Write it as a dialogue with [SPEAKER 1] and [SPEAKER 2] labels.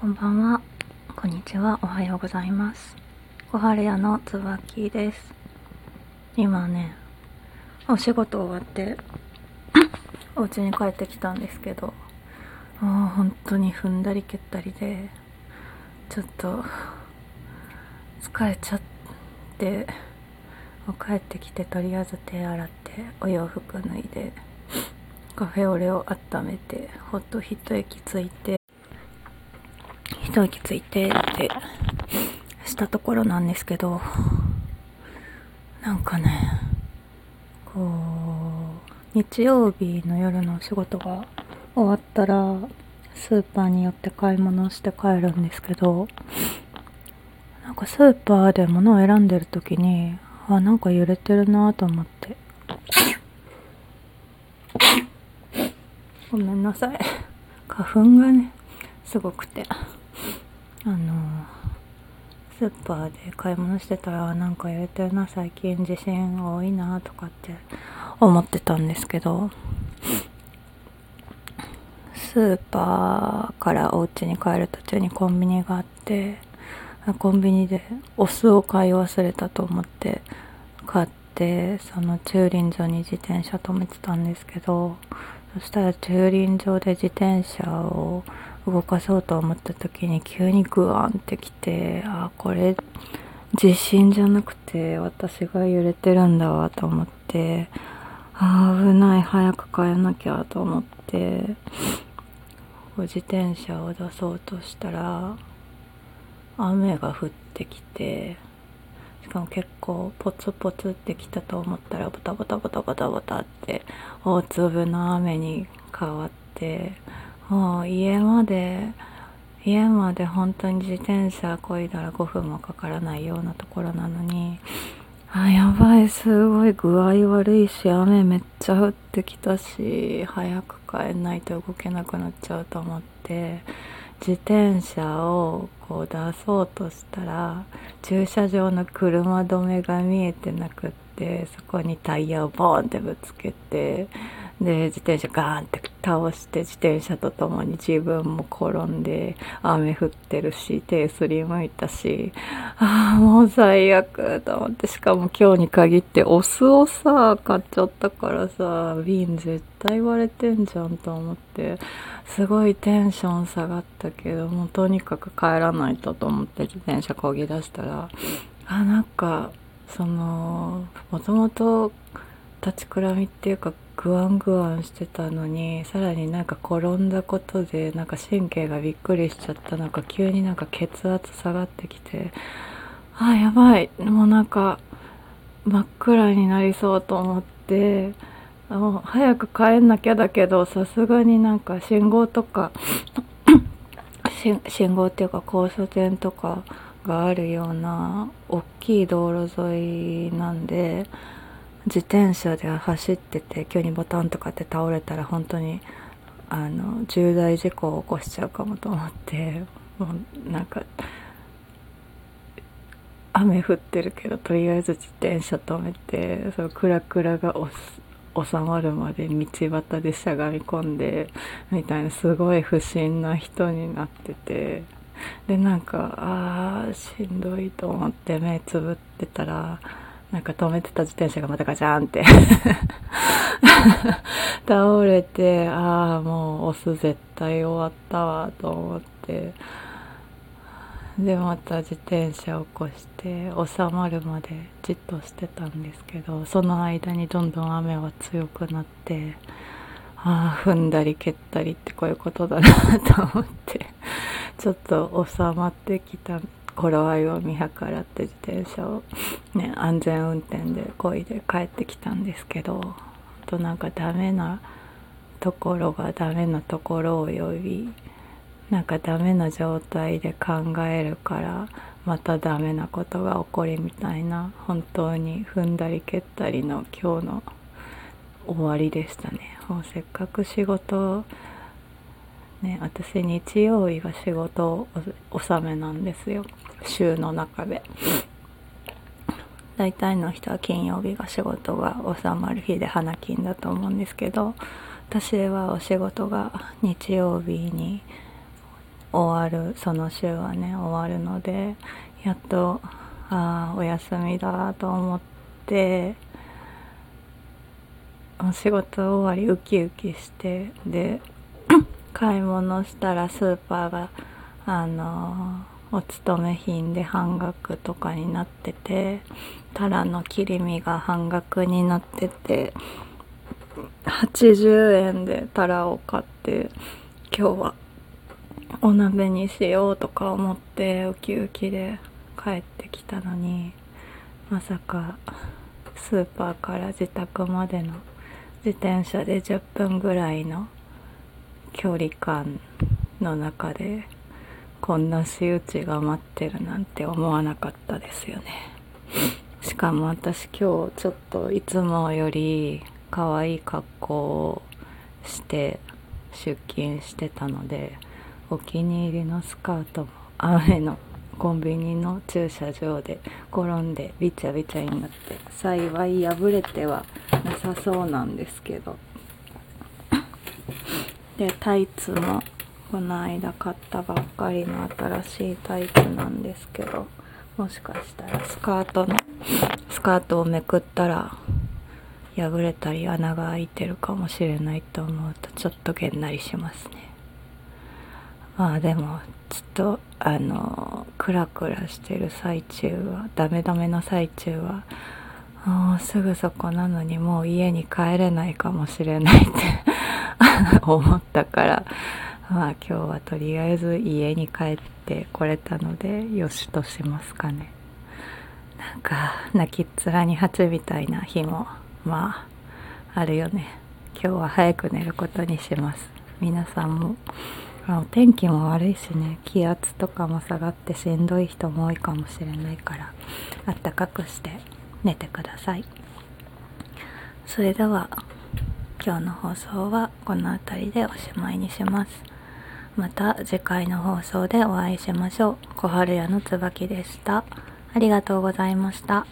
[SPEAKER 1] こんばんは、こんにちは、おはようございます。小春屋のつばきです。今ね、お仕事終わって、お家に帰ってきたんですけど、もう本当に踏んだり蹴ったりで、ちょっと、疲れちゃって、もう帰ってきてとりあえず手洗って、お洋服脱いで、カフェオレを温めて、ほっと一息ついて、一息ついてってしたところなんですけどなんかねこう日曜日の夜のお仕事が終わったらスーパーに寄って買い物をして帰るんですけどなんかスーパーで物を選んでる時にあなんか揺れてるなと思って。ごめんなさい。花粉がねすごくて。あのスーパーで買い物してたらなんか揺れてるな最近地震多いなとかって思ってたんですけどスーパーからお家に帰る途中にコンビニがあってコンビニでお酢を買い忘れたと思って買ってその駐輪場に自転車止めてたんですけどそしたら駐輪場で自転車を動かそうと思った時に急にグワンってきてあこれ地震じゃなくて私が揺れてるんだわと思ってあ危ない早く帰んなきゃと思って自転車を出そうとしたら雨が降ってきてしかも結構ポツポツってきたと思ったらボタボタボタボタボタって大粒の雨に変わってもう家まで家まで本当に自転車こいだら5分もかからないようなところなのにあやばいすごい具合悪いし雨めっちゃ降ってきたし早く帰んないと動けなくなっちゃうと思って自転車をこう出そうとしたら駐車場の車止めが見えてなくってそこにタイヤをボーンってぶつけてで自転車ガーンって倒して自転車とともに自分も転んで雨降ってるし手すりむいたしああもう最悪と思ってしかも今日に限ってお酢をさ買っちゃったからさ瓶絶対割れてんじゃんと思ってすごいテンション下がったけどもうとにかく帰らないとと思って自転車こぎ出したら。あなんかそのもともと立ちくらみっていうかグワングワンしてたのにさらになんか転んだことでなんか神経がびっくりしちゃったのか急になんか血圧下がってきてあやばい。もうなんか真っ暗になりそうと思ってもう早く帰んなきゃだけどさすがになんか信号とか 信号っていうか交差点とかがあるような大きい道路沿いなんで自転車で走ってて急にボタンとかって倒れたら本当にあの重大事故を起こしちゃうかもと思ってもうなんか雨降ってるけどとりあえず自転車止めてそのクラクラが収まるまで道端でしゃがみ込んでみたいなすごい不審な人になっててでなんかあーしんどいと思って目つぶってたらなんか止めてた自転車がまたガチャンって。倒れてああもうオス絶対終わったわと思って。でまた自転車を起こして収まるまでじっとしてたんですけどその間にどんどん雨は強くなってああ踏んだり蹴ったりってこういうことだなと思ってちょっと収まってきた頃合いを見計らって自転車を、ね、安全運転で漕いで帰ってきたんですけどあとなんかダメなところがダメなところを呼びなんかダメな状態で考えるからまたダメなことが起こりみたいな本当に踏んだり蹴ったりの今日の終わりでしたね。もうせっかく仕事ね私日曜日が仕事納めなんですよ。週の中で。大体の人は金曜日が仕事が収まる日で花金だと思うんですけど私はお仕事が日曜日に終わるその週はね終わるのでやっとああお休みだと思ってお仕事終わりウキウキしてで買い物したらスーパーがあのお勤め品で半額とかになっててタラの切り身が半額になってて80円でタラを買って今日はお鍋にしようとか思ってウキウキで帰ってきたのにまさかスーパーから自宅までの自転車で10分ぐらいの距離感の中でこんな仕打ちが待ってるなんて思わなかったですよね。しかも私今日ちょっといつもより可愛い格好をして出勤してたのでお気に入りのスカートも雨のコンビニの駐車場で転んでびちゃびちゃになって幸い破れてはなさそうなんですけど。でタイツもこの間買ったばっかりの新しいタイツなんですけどもしかしたらスカートのスカートをめくったら破れたり穴が開いてるかもしれないと思うとちょっとげんなりしますね。まあでもちょっとあのクラクラしてる最中はダメダメの最中はもうすぐそこなのにもう家に帰れないかもしれないって 思ったからまあ今日はとりあえず家に帰ってこれたのでよしとしますかね。なんか泣きっ面に蜂みたいな日もまああるよね。今日は早く寝ることにします。皆さんもお天気も悪いしね気圧とかも下がってしんどい人も多いかもしれないからあったかくして寝てください。それでは今日の放送はこの辺りでおしまいにします。また次回の放送でお会いしましょう。小春屋の椿でした。ありがとうございました。